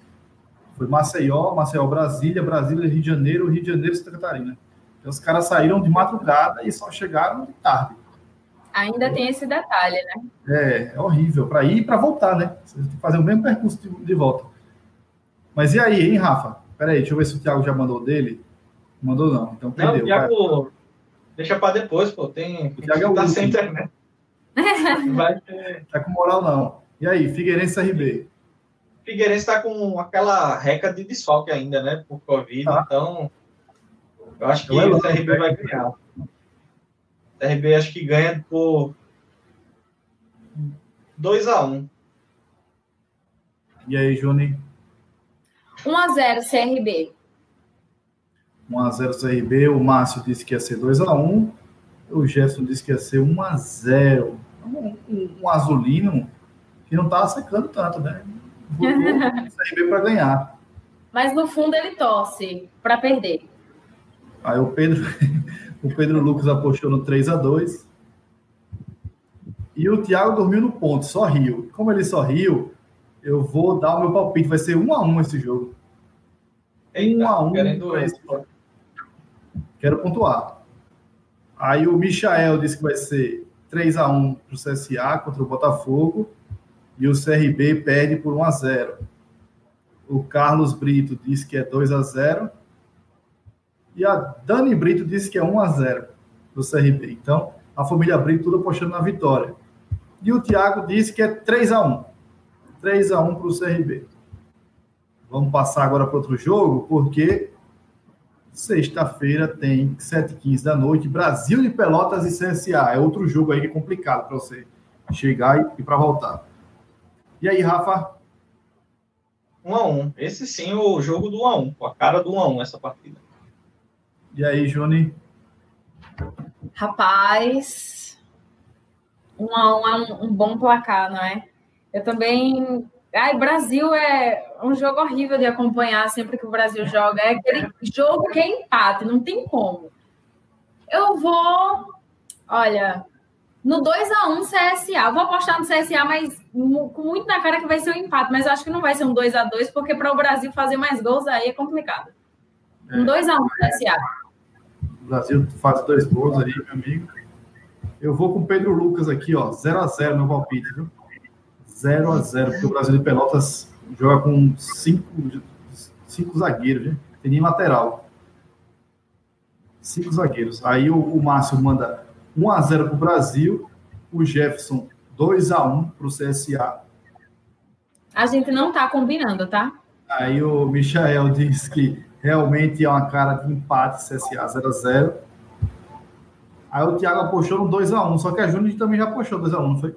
foi Maceió, Maceió, Brasília, Brasília, Rio de Janeiro, Rio de Janeiro, Santa Catarina. Então os caras saíram de madrugada e só chegaram de tarde. Ainda tem esse detalhe, né? É, é horrível. Para ir e para voltar, né? Você tem que fazer o mesmo percurso de, de volta. Mas e aí, hein, Rafa? Peraí, deixa eu ver se o Thiago já mandou dele. Mandou não, então perdeu. Não, o Thiago, deixa para depois, pô. Tem. O Thiago é tá sem internet. [LAUGHS] Vai ter... Tá com moral, não. E aí, Figueirense CRB? Figueirense está com aquela reca de desfalque ainda, né? Por Covid. Ah. Então, eu acho que o CRB vai ganhar. O CRB acho que ganha por 2x1. E aí, Juni? 1x0 CRB. 1x0 CRB. O Márcio disse que ia ser 2x1. O Gerson disse que ia ser 1x0. Um, um, um, azulino que não estava secando tanto, né? Botou o CRB para ganhar. Mas no fundo ele torce para perder. Aí o Pedro, [LAUGHS] o Pedro Lucas apostou no 3 x 2 E o Thiago dormiu no ponto, só riu. Como ele só riu, eu vou dar o meu palpite. Vai ser 1 x 1 esse jogo. 1 x 1 querendo... esse... Quero pontuar. Aí o Michael disse que vai ser 3 x 1 para o CSA contra o Botafogo. E o CRB perde por 1 x 0. O Carlos Brito disse que é 2 x 0 e a Dani Brito disse que é 1 a 0 do CRB. Então, a família Brito tudo apostando na vitória. E o Thiago disse que é 3 a 1 3 a 1 para o CRB. Vamos passar agora para outro jogo, porque sexta-feira tem 7h15 da noite, Brasil de Pelotas e CSA. É outro jogo aí que é complicado para você chegar e, e para voltar. E aí, Rafa? 1 a 1 Esse sim, o jogo do 1 a 1 com a cara do 1 a 1 essa partida. E aí, Juni? Rapaz, um a um é um, um bom placar, não é? Eu também. Ai, Brasil é um jogo horrível de acompanhar sempre que o Brasil joga. É aquele jogo que é empate, não tem como. Eu vou. Olha, no 2x1 CSA. Vou apostar no CSA, mas com muito na cara que vai ser um empate. Mas acho que não vai ser um 2x2, porque para o Brasil fazer mais gols aí é complicado. Um 2x1 CSA. O Brasil faz dois gols aí, meu amigo. Eu vou com o Pedro Lucas aqui, ó. 0x0 meu palpite, viu? 0x0, porque o Brasil de Pelotas joga com cinco, cinco zagueiros, viu? Tem nem lateral. Cinco zagueiros. Aí o, o Márcio manda 1x0 pro Brasil, o Jefferson 2x1 pro CSA. A gente não tá combinando, tá? Aí o Michael diz que realmente é uma cara de empate, CSA 0x0. Aí o Thiago apostou no 2x1, só que a Júnior também já apostou 2x1, não foi?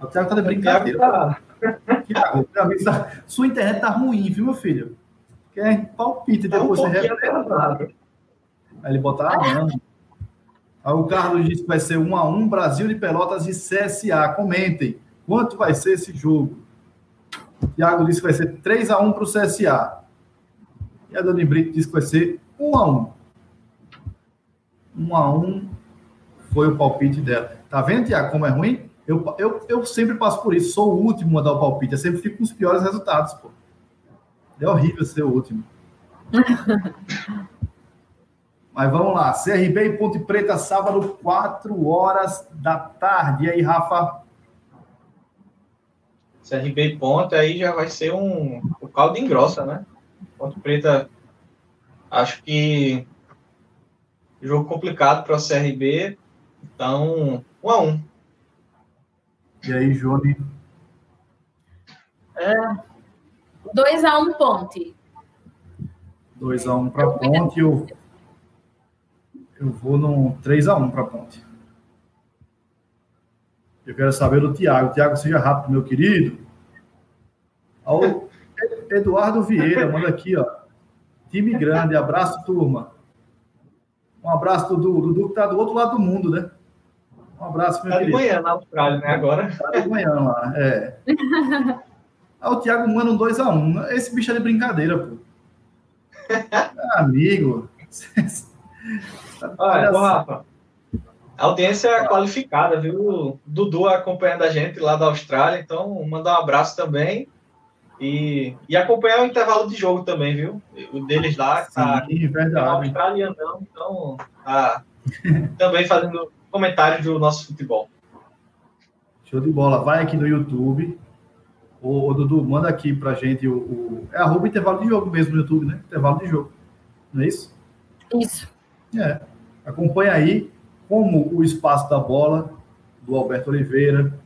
O Thiago tá de brincadeira. Tá... [LAUGHS] Thiago, tá... sua internet tá ruim, viu, meu filho? Quer palpite depois tá um você repete. Aí ele botar a mão. Aí o Carlos disse que vai ser 1x1, Brasil de Pelotas e CSA. Comentem. Quanto vai ser esse jogo? O Thiago disse que vai ser 3x1 para o CSA. E a Dani Brito disse que vai ser 1 a 1 1 a 1 foi o palpite dela. Tá vendo, Tiago, como é ruim? Eu, eu, eu sempre passo por isso, sou o último a dar o palpite. Eu sempre fico com os piores resultados, pô. É horrível ser o último. [LAUGHS] Mas vamos lá. CRB e Ponte Preta, sábado, 4 horas da tarde. E aí, Rafa? CRB e Ponte, aí já vai ser um, um caldo engrossa, né? Ponte Preta, acho que jogo complicado para o CRB, então, um a um. E aí, Joni? É, 2x1 um, Ponte. 2x1 um para Ponte. Eu, eu vou no 3x1 para Ponte. Eu quero saber do Thiago. Thiago, seja rápido, meu querido. Ao, Eduardo Vieira manda aqui, ó. Time grande, abraço, turma. Um abraço, Dudu. Dudu que tá do outro lado do mundo, né? Um abraço, meu tá querido. de manhã na Austrália, né? Agora. Tá de manhã lá, é. [LAUGHS] Ah, o Thiago manda um 2x1. Um. Esse bicho é de brincadeira, pô. [LAUGHS] amigo. Olha, Olha Rafa. Audiência é qualificada, viu? Dudu acompanhando a gente lá da Austrália, então mandar um abraço também. E, e acompanhar o intervalo de jogo também, viu? O deles lá, que tá Sim, verdade. australiano, então tá [LAUGHS] também fazendo comentários do nosso futebol. Show de bola. Vai aqui no YouTube. Ô, ô Dudu, manda aqui pra gente o, o. É arroba intervalo de jogo mesmo no YouTube, né? Intervalo de jogo. Não é isso? Isso. É. Acompanha aí como o espaço da bola do Alberto Oliveira,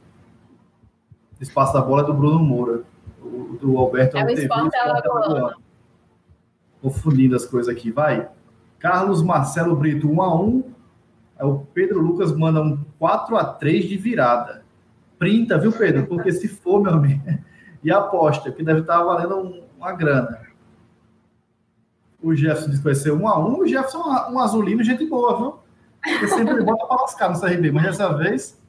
espaço da bola do Bruno Moura. O, do Alberto é o esporte alagoano. Confundindo as coisas aqui, vai. Carlos Marcelo Brito, 1 a 1 é O Pedro Lucas manda um 4 a 3 de virada. Printa, viu, Pedro? Porque se for, meu amigo, [LAUGHS] e aposta, que deve estar valendo uma grana. O Jefferson disse que vai ser 1 a 1 O Jefferson é um azulino, gente boa, viu? Ele sempre [LAUGHS] bota para lascar no CRB, mas dessa vez.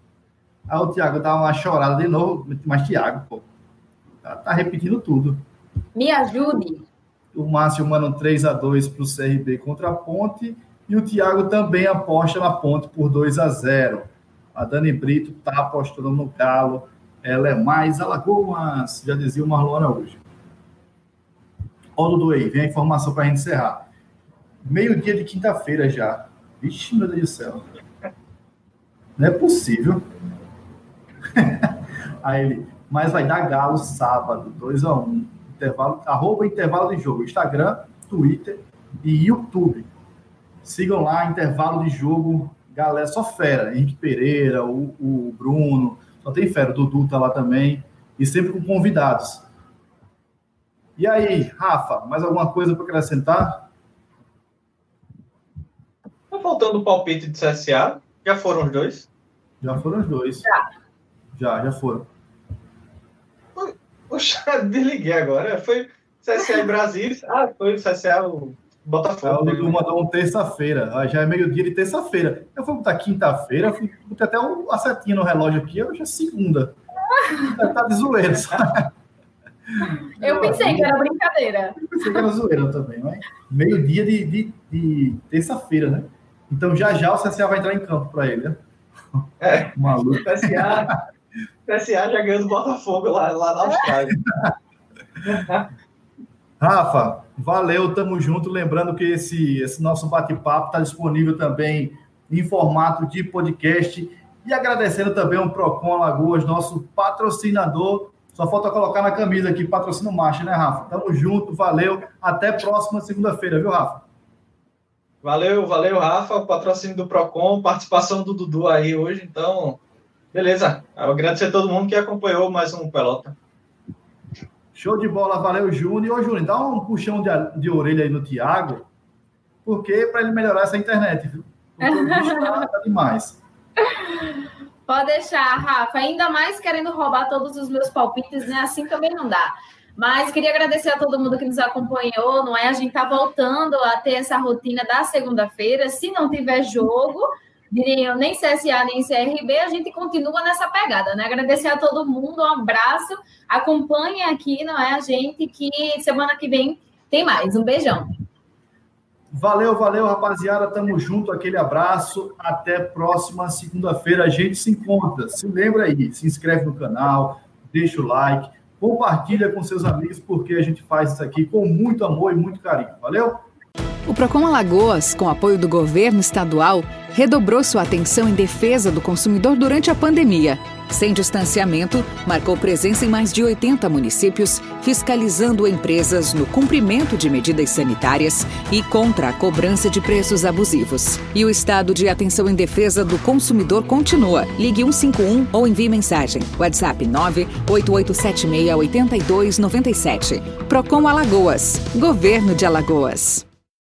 Aí o Thiago dá uma chorada de novo, mas Thiago, pô, tá, tá repetindo tudo. Me ajude. O Márcio manda um 3 a 2 para o CRB contra a Ponte. E o Thiago também aposta na Ponte por 2 a 0 A Dani Brito tá apostando no Galo. Ela é mais Alagoas, já dizia o Marlon Araújo. Ó, aí, vem a informação para a gente encerrar. Meio-dia de quinta-feira já. Vixe, meu Deus do céu. Não é possível. [LAUGHS] aí ele, mas vai dar galo sábado, 2 a 1 um, intervalo, arroba intervalo de jogo, Instagram, Twitter e YouTube. Sigam lá, intervalo de jogo, galera, só fera, Henrique Pereira, o, o Bruno, só tem fera, o Dudu tá lá também, e sempre com convidados. E aí, Rafa, mais alguma coisa para acrescentar? Tá faltando o palpite de CSA? Já foram os dois? Já foram os dois. Já. Já, já foram. Poxa, [LAUGHS] desliguei agora. Foi CSA em Brasília. Ah, foi CSA o Botafogo. É, o Dudu mandou um terça-feira. Ah, já é meio-dia de terça-feira. Eu fui botar quinta-feira, botar até a setinha no relógio aqui, hoje é segunda. tá de zoeira, sabe? Eu pensei que era brincadeira. Eu pensei que era zoeira também, mas meio-dia de, de, de terça-feira, né? Então já já o CSA vai entrar em campo para ele, né? É, [LAUGHS] maluco. CSA, CSA já ganhou do Botafogo lá, lá na Austrália. [LAUGHS] Rafa, valeu, tamo junto. Lembrando que esse, esse nosso bate-papo está disponível também em formato de podcast. E agradecendo também ao Procon Alagoas, nosso patrocinador. Só falta colocar na camisa aqui, patrocínio marcha, né, Rafa? Tamo junto, valeu. Até próxima segunda-feira, viu, Rafa? Valeu, valeu, Rafa. Patrocínio do Procon, participação do Dudu aí hoje. Então, beleza. Eu agradecer a todo mundo que acompanhou mais um Pelota. Show de bola, valeu, Júnior. Ô, Júnior, dá um puxão de, de orelha aí no Thiago, porque para ele melhorar essa internet, viu? Porque tá, tá demais. [LAUGHS] Pode deixar, Rafa. Ainda mais querendo roubar todos os meus palpites, né? Assim também não dá. Mas queria agradecer a todo mundo que nos acompanhou, não é? A gente está voltando a ter essa rotina da segunda-feira. Se não tiver jogo, diriam nem CSA nem CRB, a gente continua nessa pegada, né? Agradecer a todo mundo, um abraço, acompanhe aqui, não é? A gente que semana que vem tem mais. Um beijão. Valeu, valeu, rapaziada. Tamo junto, aquele abraço. Até próxima segunda-feira. A gente se encontra. Se lembra aí, se inscreve no canal, deixa o like, compartilha com seus amigos, porque a gente faz isso aqui com muito amor e muito carinho. Valeu? O Procon Alagoas, com apoio do governo estadual, redobrou sua atenção em defesa do consumidor durante a pandemia. Sem distanciamento, marcou presença em mais de 80 municípios, fiscalizando empresas no cumprimento de medidas sanitárias e contra a cobrança de preços abusivos. E o estado de atenção em defesa do consumidor continua. Ligue 151 ou envie mensagem. WhatsApp 988768297. Procon Alagoas. Governo de Alagoas.